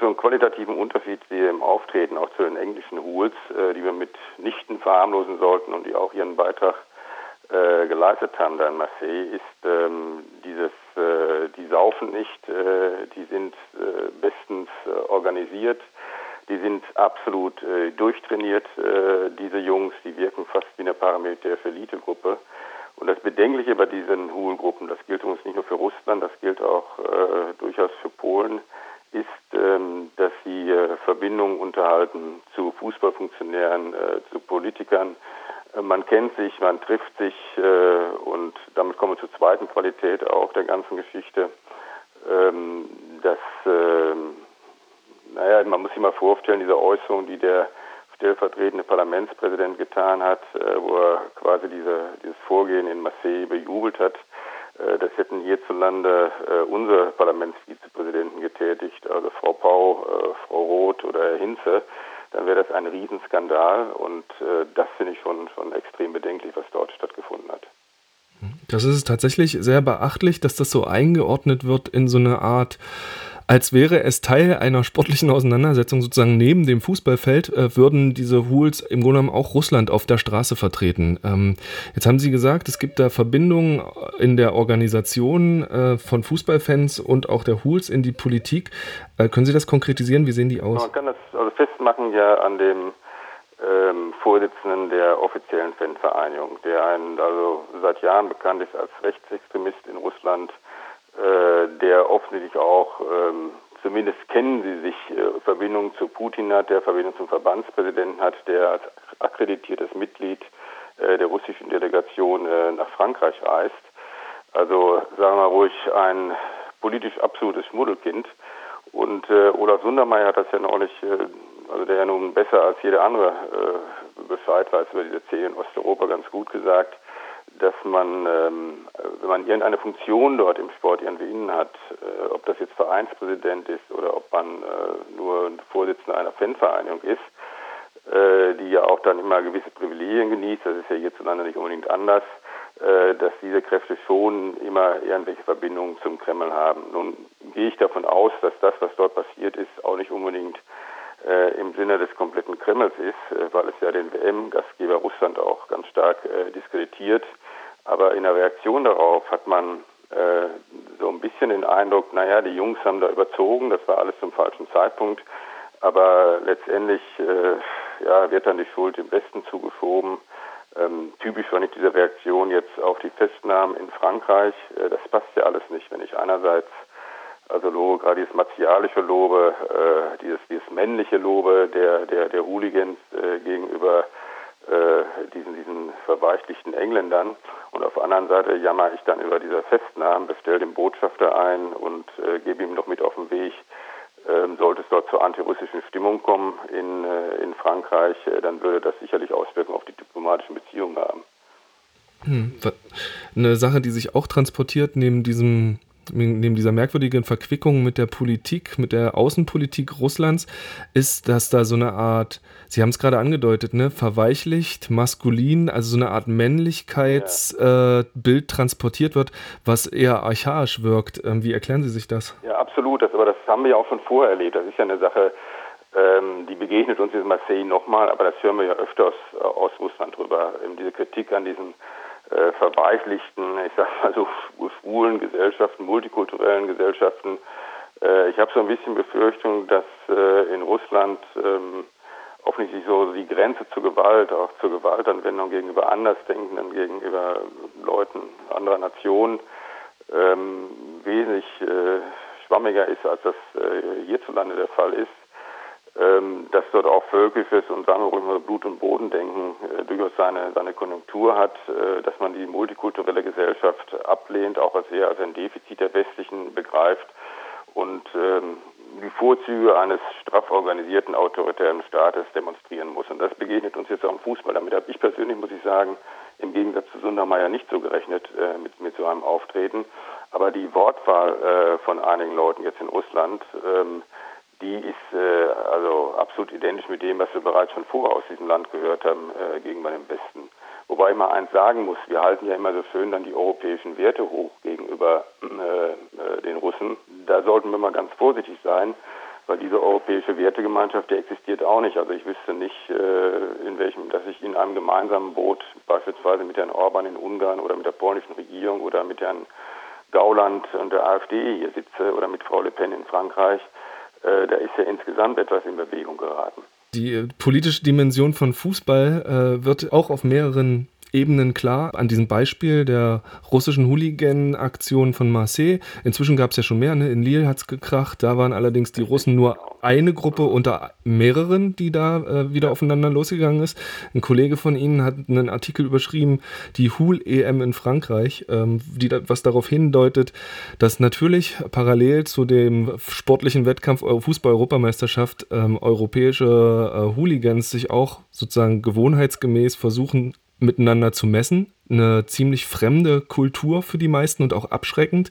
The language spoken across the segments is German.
so einen qualitativen Unterschied sehe im Auftreten auch zu den englischen Rules, äh, die wir mitnichten verharmlosen sollten und die auch ihren Beitrag äh, geleistet haben da in Marseille, ist ähm, dieses, äh, die saufen nicht, äh, die sind äh, bestens äh, organisiert, die sind absolut durchtrainiert, diese Jungs, die wirken fast wie eine paramilitärische Elitegruppe. Und das Bedenkliche bei diesen Hool-Gruppen, das gilt übrigens nicht nur für Russland, das gilt auch durchaus für Polen, ist, ähm, dass sie äh, Verbindungen unterhalten zu Fußballfunktionären, äh, zu Politikern. Äh, man kennt sich, man trifft sich und damit kommen wir zur zweiten Qualität auch der ganzen Geschichte. Ähm, dass, ähm, naja, man muss sich mal vorstellen, diese Äußerung, die der stellvertretende Parlamentspräsident getan hat, wo er quasi diese, dieses Vorgehen in Marseille bejubelt hat. Das hätten hierzulande äh, unsere Parlamentsvizepräsidenten getätigt, also Frau Pau, äh, Frau Hinze, dann wäre das ein Riesenskandal und das finde ich schon, schon extrem bedenklich, was dort stattgefunden hat. Das ist tatsächlich sehr beachtlich, dass das so eingeordnet wird in so eine Art als wäre es Teil einer sportlichen Auseinandersetzung sozusagen neben dem Fußballfeld, äh, würden diese Hools im Grunde genommen auch Russland auf der Straße vertreten. Ähm, jetzt haben Sie gesagt, es gibt da Verbindungen in der Organisation äh, von Fußballfans und auch der Hools in die Politik. Äh, können Sie das konkretisieren? Wie sehen die aus? Man kann das also festmachen ja an dem ähm, Vorsitzenden der offiziellen Fanvereinigung, der ein, also seit Jahren bekannt ist als Rechtsextremist in Russland, der offensichtlich auch, ähm, zumindest kennen sie sich, äh, Verbindung zu Putin hat, der Verbindung zum Verbandspräsidenten hat, der als akkreditiertes Mitglied äh, der russischen Delegation äh, nach Frankreich reist. Also sagen wir ruhig ein politisch absolutes Schmuddelkind. Und äh, Olaf Sundermeier hat das ja neulich, äh, also der ja nun besser als jeder andere äh, Bescheid weiß über diese Szene in Osteuropa ganz gut gesagt, dass man, ähm, wenn man irgendeine Funktion dort im Sport irgendwie innen hat, äh, ob das jetzt Vereinspräsident ist oder ob man äh, nur Vorsitzender einer Fanvereinigung ist, äh, die ja auch dann immer gewisse Privilegien genießt, das ist ja hierzulande nicht unbedingt anders, äh, dass diese Kräfte schon immer irgendwelche Verbindungen zum Kreml haben. Nun gehe ich davon aus, dass das, was dort passiert ist, auch nicht unbedingt äh, im Sinne des kompletten Kremls ist, äh, weil es ja den WM-Gastgeber Russland auch ganz stark äh, diskreditiert. Aber in der Reaktion darauf hat man äh, so ein bisschen den Eindruck, naja, die Jungs haben da überzogen, das war alles zum falschen Zeitpunkt. Aber letztendlich äh, ja, wird dann die Schuld im Westen zugeschoben. Ähm, typisch fand ich diese Reaktion jetzt auf die Festnahmen in Frankreich. Äh, das passt ja alles nicht, wenn ich einerseits also Lobe, gerade dieses martialische Lobe, äh, dieses, dieses männliche Lobe der, der, der Hooligans äh, gegenüber äh, diesen, diesen verweichlichten Engländern. Und auf der anderen Seite jammer ich dann über diese Festnahmen, bestelle den Botschafter ein und äh, gebe ihm noch mit auf den Weg, ähm, sollte es dort zur antirussischen Stimmung kommen in, äh, in Frankreich, äh, dann würde das sicherlich Auswirkungen auf die diplomatischen Beziehungen haben. Hm. Eine Sache, die sich auch transportiert neben diesem neben dieser merkwürdigen Verquickung mit der Politik, mit der Außenpolitik Russlands, ist, dass da so eine Art, Sie haben es gerade angedeutet, ne, verweichlicht, maskulin, also so eine Art Männlichkeitsbild ja. äh, transportiert wird, was eher archaisch wirkt. Ähm, wie erklären Sie sich das? Ja, absolut. Das, aber das haben wir ja auch schon vorher erlebt. Das ist ja eine Sache, ähm, die begegnet uns in Marseille nochmal, aber das hören wir ja öfters äh, aus Russland drüber. Eben diese Kritik an diesen äh, verweichlichten, ich sag mal so schwulen Gesellschaften, multikulturellen Gesellschaften. Äh, ich habe so ein bisschen Befürchtung, dass äh, in Russland ähm, offensichtlich so die Grenze zur Gewalt, auch zur Gewaltanwendung gegenüber Andersdenkenden, gegenüber Leuten anderer Nationen ähm, wesentlich äh, schwammiger ist, als das äh, hierzulande der Fall ist ähm, dass dort auch völkisches und sagen wir mal Blut- und Bodendenken äh, durchaus seine, seine Konjunktur hat, äh, dass man die multikulturelle Gesellschaft ablehnt, auch als eher als ein Defizit der westlichen begreift und ähm, die Vorzüge eines straff organisierten autoritären Staates demonstrieren muss. Und das begegnet uns jetzt auch im Fußball. Damit habe ich persönlich, muss ich sagen, im Gegensatz zu Sundermeier nicht so gerechnet äh, mit, mit so einem Auftreten. Aber die Wortwahl äh, von einigen Leuten jetzt in Russland ähm, die ist äh, also absolut identisch mit dem, was wir bereits schon vorher aus diesem Land gehört haben äh, gegenüber dem Westen. Wobei ich mal eins sagen muss, wir halten ja immer so schön dann die europäischen Werte hoch gegenüber äh, äh den Russen. Da sollten wir mal ganz vorsichtig sein, weil diese europäische Wertegemeinschaft, die existiert auch nicht. Also ich wüsste nicht, äh, in welchem, dass ich in einem gemeinsamen Boot beispielsweise mit Herrn Orban in Ungarn oder mit der polnischen Regierung oder mit Herrn Gauland und der AfD hier sitze oder mit Frau Le Pen in Frankreich. Äh, da ist ja insgesamt etwas in Bewegung geraten. Die politische Dimension von Fußball äh, wird auch auf mehreren Ebenen klar. An diesem Beispiel der russischen Hooligan-Aktion von Marseille. Inzwischen gab es ja schon mehr. Ne? In Lille hat es gekracht. Da waren allerdings die Russen nur eine Gruppe unter mehreren, die da äh, wieder aufeinander losgegangen ist. Ein Kollege von Ihnen hat einen Artikel überschrieben, die Hool-EM in Frankreich, ähm, die was darauf hindeutet, dass natürlich parallel zu dem sportlichen Wettkampf Fußball-Europameisterschaft ähm, europäische äh, Hooligans sich auch sozusagen gewohnheitsgemäß versuchen, miteinander zu messen eine ziemlich fremde Kultur für die meisten und auch abschreckend.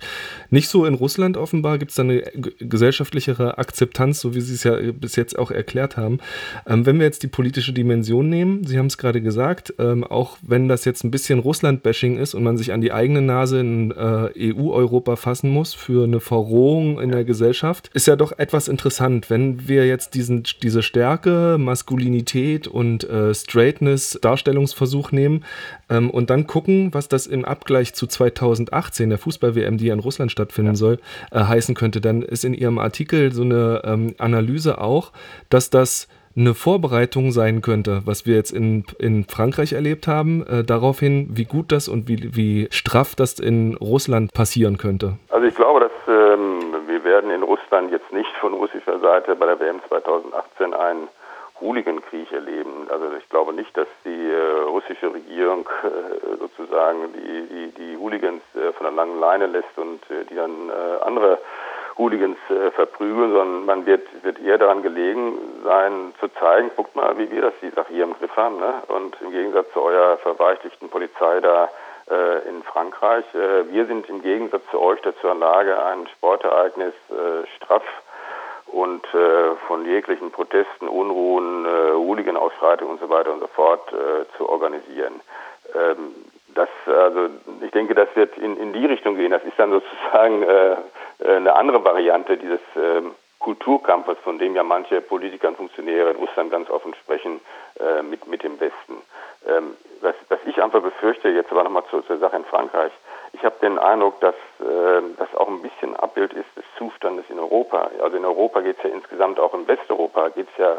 Nicht so in Russland offenbar gibt es da eine gesellschaftlichere Akzeptanz, so wie Sie es ja bis jetzt auch erklärt haben. Ähm, wenn wir jetzt die politische Dimension nehmen, Sie haben es gerade gesagt, ähm, auch wenn das jetzt ein bisschen Russland-Bashing ist und man sich an die eigene Nase in äh, EU-Europa fassen muss für eine Verrohung in der Gesellschaft, ist ja doch etwas interessant, wenn wir jetzt diesen, diese Stärke, Maskulinität und äh, Straightness Darstellungsversuch nehmen ähm, und dann gucken, was das im Abgleich zu 2018, der Fußball-WM, die ja in Russland stattfinden ja. soll, äh, heißen könnte. Dann ist in Ihrem Artikel so eine ähm, Analyse auch, dass das eine Vorbereitung sein könnte, was wir jetzt in, in Frankreich erlebt haben, äh, darauf hin, wie gut das und wie, wie straff das in Russland passieren könnte? Also ich glaube, dass ähm, wir werden in Russland jetzt nicht von russischer Seite bei der WM 2018 einen Hooligankrieg erleben. Also ich glaube nicht, dass die äh, russische Regierung äh, sozusagen die, die, die Hooligans äh, von der langen Leine lässt und die dann andere Hooligans verprügeln, sondern man wird, wird eher daran gelegen sein, zu zeigen, guckt mal, wie wir das die Sache hier im Griff haben. Ne? Und im Gegensatz zu eurer verweichlichten Polizei da äh, in Frankreich, äh, wir sind im Gegensatz zu euch dazu in Lage, ein Sportereignis äh, straff und von jeglichen Protesten, Unruhen, Hooligan-Ausschreitungen und so weiter und so fort äh, zu organisieren. Ähm, das, also ich denke, das wird in, in die Richtung gehen. Das ist dann sozusagen äh, äh eine andere Variante dieses äh, Kulturkampfes, von dem ja manche Politiker und Funktionäre in Russland ganz offen sprechen, äh, mit, mit dem Westen. Ähm, was, was ich einfach befürchte, jetzt aber nochmal zur, zur Sache in Frankreich, ich habe den Eindruck, dass äh, das auch ein bisschen Abbild ist des Zustandes in Europa. Also in Europa geht es ja insgesamt, auch in Westeuropa geht es ja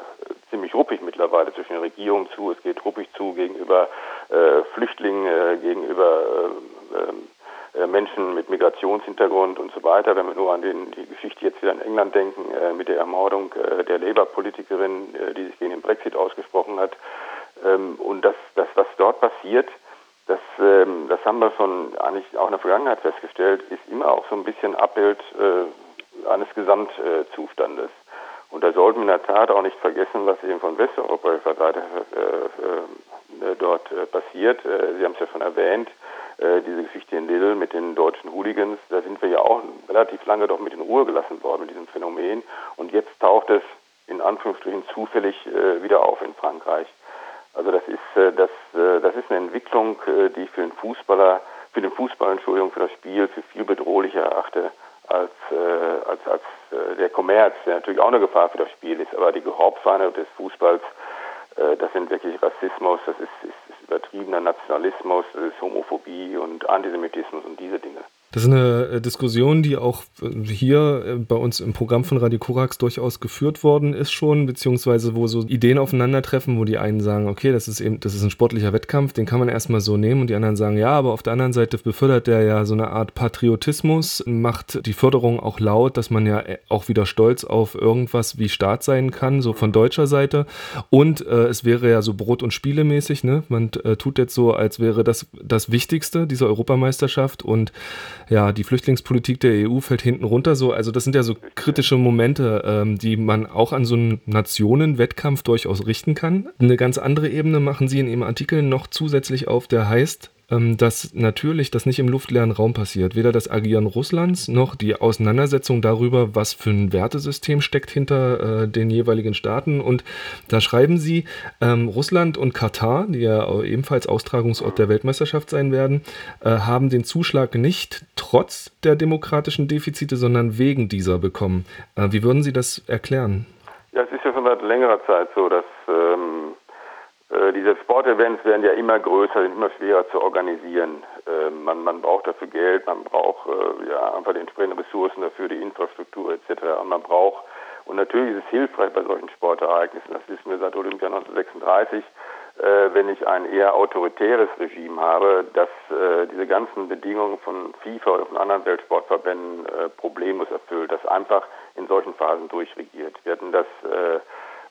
ziemlich ruppig mittlerweile zwischen den Regierungen zu. Es geht ruppig zu gegenüber äh, Flüchtlingen, äh, gegenüber äh, ähm, äh, Menschen mit Migrationshintergrund und so weiter. Wenn wir nur an den, die Geschichte jetzt wieder in England denken, äh, mit der Ermordung der Labour-Politikerin, die sich gegen den Brexit ausgesprochen hat. Ähm, und das, das, was dort passiert, das, ähm, das haben wir schon eigentlich auch in der Vergangenheit festgestellt, ist immer auch so ein bisschen Abbild äh, eines Gesamtzustandes. Und da sollten wir in der Tat auch nicht vergessen, was eben von westeuropäischer Seite äh, äh, dort äh, passiert. Äh, Sie haben es ja schon erwähnt, äh, diese Geschichte in Lille mit den deutschen Hooligans. Da sind wir ja auch relativ lange doch mit in Ruhe gelassen worden mit diesem Phänomen. Und jetzt taucht es in Anführungsstrichen zufällig äh, wieder auf in Frankreich. Also das ist, äh, das, äh, das ist eine Entwicklung, äh, die ich für den Fußballer, für den Fußball, Entschuldigung, für das Spiel für viel bedrohlicher erachte als, als, als der Kommerz, der natürlich auch eine Gefahr für das Spiel ist. Aber die Hauptfeinde des Fußballs, das sind wirklich Rassismus, das ist, ist, ist übertriebener Nationalismus, das ist Homophobie und Antisemitismus und diese Dinge. Das ist eine äh, Diskussion, die auch äh, hier äh, bei uns im Programm von Radio Korax durchaus geführt worden ist schon, beziehungsweise wo so Ideen aufeinandertreffen, wo die einen sagen, okay, das ist eben, das ist ein sportlicher Wettkampf, den kann man erstmal so nehmen und die anderen sagen, ja, aber auf der anderen Seite befördert der ja so eine Art Patriotismus, macht die Förderung auch laut, dass man ja auch wieder stolz auf irgendwas wie Staat sein kann, so von deutscher Seite und äh, es wäre ja so Brot- und Spielemäßig, ne? Man äh, tut jetzt so, als wäre das das Wichtigste, diese Europameisterschaft und ja, die Flüchtlingspolitik der EU fällt hinten runter. So, also das sind ja so kritische Momente, ähm, die man auch an so einem Nationenwettkampf durchaus richten kann. Eine ganz andere Ebene machen Sie in Ihrem Artikel noch zusätzlich auf, der heißt dass natürlich das nicht im luftleeren Raum passiert. Weder das Agieren Russlands noch die Auseinandersetzung darüber, was für ein Wertesystem steckt hinter äh, den jeweiligen Staaten. Und da schreiben sie, ähm, Russland und Katar, die ja ebenfalls Austragungsort der Weltmeisterschaft sein werden, äh, haben den Zuschlag nicht trotz der demokratischen Defizite, sondern wegen dieser bekommen. Äh, wie würden Sie das erklären? Ja, es ist ja schon seit längerer Zeit so, dass ähm, äh, diese Sportevents werden ja immer größer, sind immer schwerer zu organisieren. Äh, man, man braucht dafür Geld, man braucht äh, ja einfach die entsprechenden Ressourcen dafür, die Infrastruktur etc. Und man braucht, und natürlich ist es hilfreich bei solchen Sportereignissen, das wissen wir seit Olympia 1936, äh, wenn ich ein eher autoritäres Regime habe, dass äh, diese ganzen Bedingungen von FIFA oder von anderen Weltsportverbänden äh, problemlos erfüllt, dass einfach in solchen Phasen durchregiert. Wir hatten das, äh,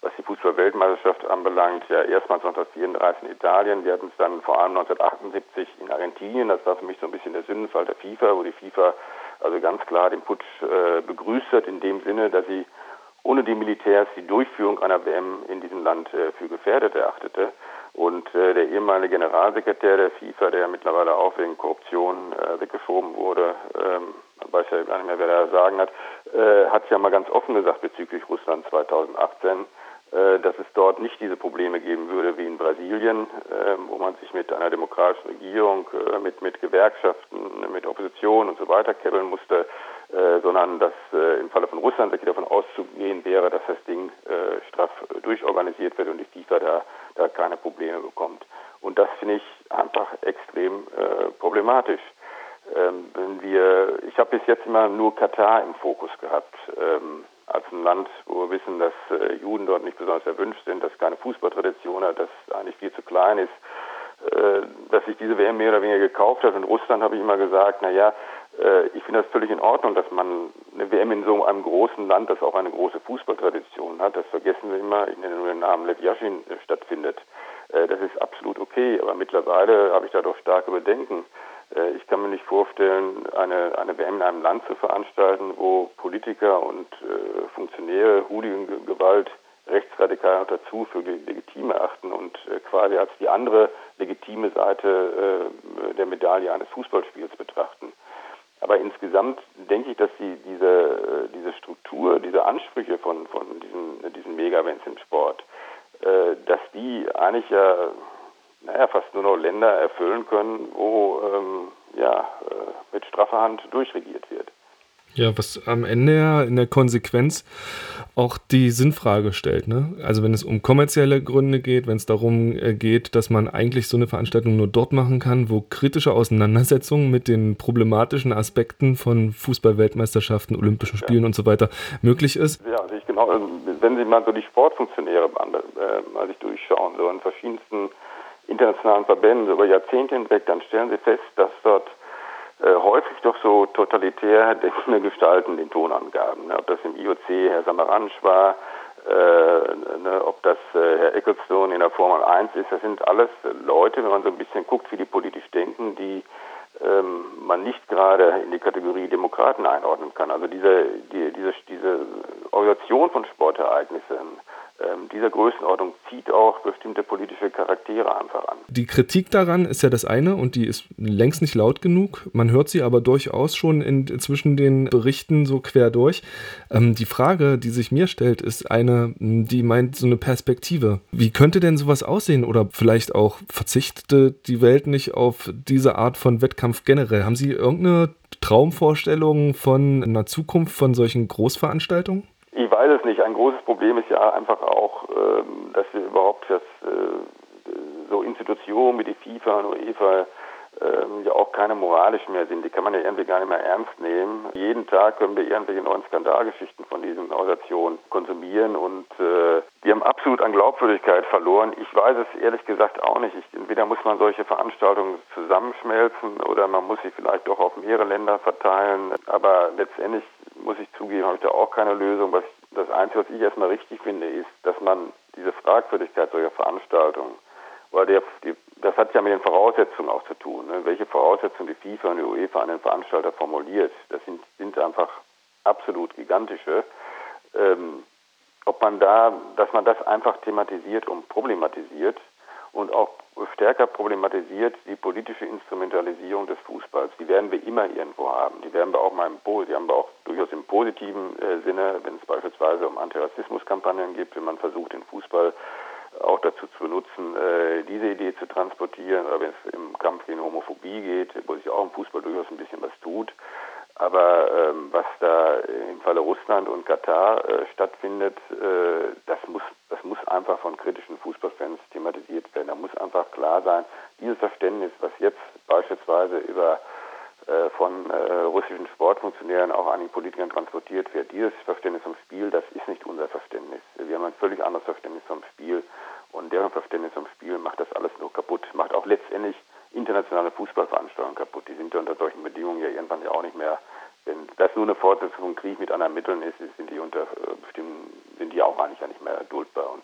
was die Fußball-Weltmeisterschaft anbelangt, ja erstmals 1934 in Italien, wir hatten es dann vor allem 1978 in Argentinien, das war für mich so ein bisschen der Sündenfall der FIFA, wo die FIFA also ganz klar den Putsch äh, begrüßt hat, in dem Sinne, dass sie ohne die Militärs die Durchführung einer WM in diesem Land äh, für gefährdet erachtete. Und äh, der ehemalige Generalsekretär der FIFA, der mittlerweile auch wegen Korruption äh, weggeschoben wurde, ähm, weiß ja gar nicht mehr, wer da sagen hat, äh, hat ja mal ganz offen gesagt bezüglich Russland 2018, äh, dass es dort nicht diese Probleme geben würde wie in Brasilien, äh, wo man sich mit einer demokratischen Regierung, äh, mit, mit Gewerkschaften, mit Opposition und so weiter kebbeln musste, äh, sondern dass äh, im Falle von Russland wirklich davon auszugehen wäre, dass das Ding äh, straff durchorganisiert wird und die FIFA da, da keine Probleme bekommt. Und das finde ich einfach extrem äh, problematisch. Ähm, wenn wir, ich habe bis jetzt immer nur Katar im Fokus gehabt, ähm, als ein Land, wo wir wissen, dass äh, Juden dort nicht besonders erwünscht sind, dass keine Fußballtradition hat, dass eigentlich viel zu klein ist, äh, dass sich diese WM mehr oder weniger gekauft hat. In Russland habe ich immer gesagt, na ja, äh, ich finde das völlig in Ordnung, dass man eine WM in so einem großen Land, das auch eine große Fußballtradition hat, das vergessen wir immer, ich nenne nur den Namen Lev Yashin, stattfindet. Äh, das ist absolut okay, aber mittlerweile habe ich da doch starke Bedenken. Äh, ich kann mir nicht vorstellen, eine, eine WM in einem Land zu veranstalten, wo Politiker und äh, Funktionäre Hooligan-Gewalt rechtsradikal noch dazu für legitim erachten und äh, quasi als die andere legitime Seite äh, der Medaille eines Fußballspiels betrachten. Aber insgesamt denke ich, dass die, diese, äh, diese Struktur, diese Ansprüche von, von diesen, diesen Mega-Events im Sport, äh, dass die eigentlich ja naja, fast nur noch Länder erfüllen können, wo ähm, ja, äh, mit straffer Hand durchregiert wird. Ja, was am Ende ja in der Konsequenz auch die Sinnfrage stellt. Ne? Also wenn es um kommerzielle Gründe geht, wenn es darum äh, geht, dass man eigentlich so eine Veranstaltung nur dort machen kann, wo kritische Auseinandersetzungen mit den problematischen Aspekten von Fußball-Weltmeisterschaften, Olympischen Spielen ja. und so weiter möglich ist. Ja, sehe ich genau. Also, wenn Sie mal so die Sportfunktionäre äh, mal sich durchschauen, so in verschiedensten internationalen Verbänden über Jahrzehnte hinweg, dann stellen Sie fest, dass dort äh, häufig doch so totalitär denkende Gestalten den Ton angaben. Ne? Ob das im IOC Herr Samaranch war, äh, ne, ob das äh, Herr Ecclestone in der Formel 1 ist, das sind alles Leute, wenn man so ein bisschen guckt, wie die politisch denken, die ähm, man nicht gerade in die Kategorie Demokraten einordnen kann. Also diese, die, diese, diese Organisation von Sportereignissen, ähm, dieser Größenordnung zieht auch bestimmte politische Charaktere einfach an. Die Kritik daran ist ja das eine und die ist längst nicht laut genug. Man hört sie aber durchaus schon in, zwischen den Berichten so quer durch. Ähm, die Frage, die sich mir stellt, ist eine, die meint so eine Perspektive. Wie könnte denn sowas aussehen oder vielleicht auch verzichtete die Welt nicht auf diese Art von Wettkampf generell? Haben Sie irgendeine Traumvorstellung von einer Zukunft von solchen Großveranstaltungen? Weiß es nicht. Ein großes Problem ist ja einfach auch, ähm, dass wir überhaupt das, äh, so Institutionen wie die FIFA und UEFA ähm, ja auch keine moralisch mehr sind. Die kann man ja irgendwie gar nicht mehr ernst nehmen. Jeden Tag können wir irgendwelche neuen Skandalgeschichten von diesen Organisationen konsumieren und äh, die haben absolut an Glaubwürdigkeit verloren. Ich weiß es ehrlich gesagt auch nicht. Ich, entweder muss man solche Veranstaltungen zusammenschmelzen oder man muss sie vielleicht doch auf mehrere Länder verteilen. Aber letztendlich muss ich zugeben, habe ich da auch keine Lösung. Was, das Einzige, was ich erstmal richtig finde, ist, dass man diese Fragwürdigkeit solcher Veranstaltungen, weil der, die, das hat ja mit den Voraussetzungen auch zu tun. Ne? Welche Voraussetzungen die FIFA und die UEFA an den Veranstalter formuliert, das sind, sind einfach absolut gigantische. Ähm, ob man da, dass man das einfach thematisiert und problematisiert und auch stärker problematisiert die politische Instrumentalisierung des Fußballs. Die werden wir immer irgendwo haben. Die werden wir auch mal im, die haben wir auch durchaus im positiven äh, Sinne, wenn es beispielsweise um Antirassismuskampagnen geht, wenn man versucht, den Fußball auch dazu zu benutzen, äh, diese Idee zu transportieren, oder wenn es im Kampf gegen Homophobie geht, wo sich auch im Fußball durchaus ein bisschen was tut. Aber ähm, was da im Falle Russland und Katar äh, stattfindet, äh, das muss das muss einfach von kritischen Fußballfans thematisiert werden. Da muss einfach klar sein, dieses Verständnis, was jetzt beispielsweise über äh, von äh, russischen Sportfunktionären auch an die Politikern transportiert wird, dieses Verständnis vom Spiel, das ist nicht unser Verständnis. Wir haben ein völlig anderes Verständnis vom Spiel und deren Verständnis vom Spiel macht das alles nur kaputt, macht auch letztendlich internationale Fußballveranstaltungen kaputt. Die sind ja unter solchen Bedingungen ja irgendwann ja auch nicht mehr wenn das nur eine Fortsetzung von Krieg mit anderen Mitteln ist, sind die unter äh, bestimmten, sind die auch eigentlich ja nicht mehr duldbar und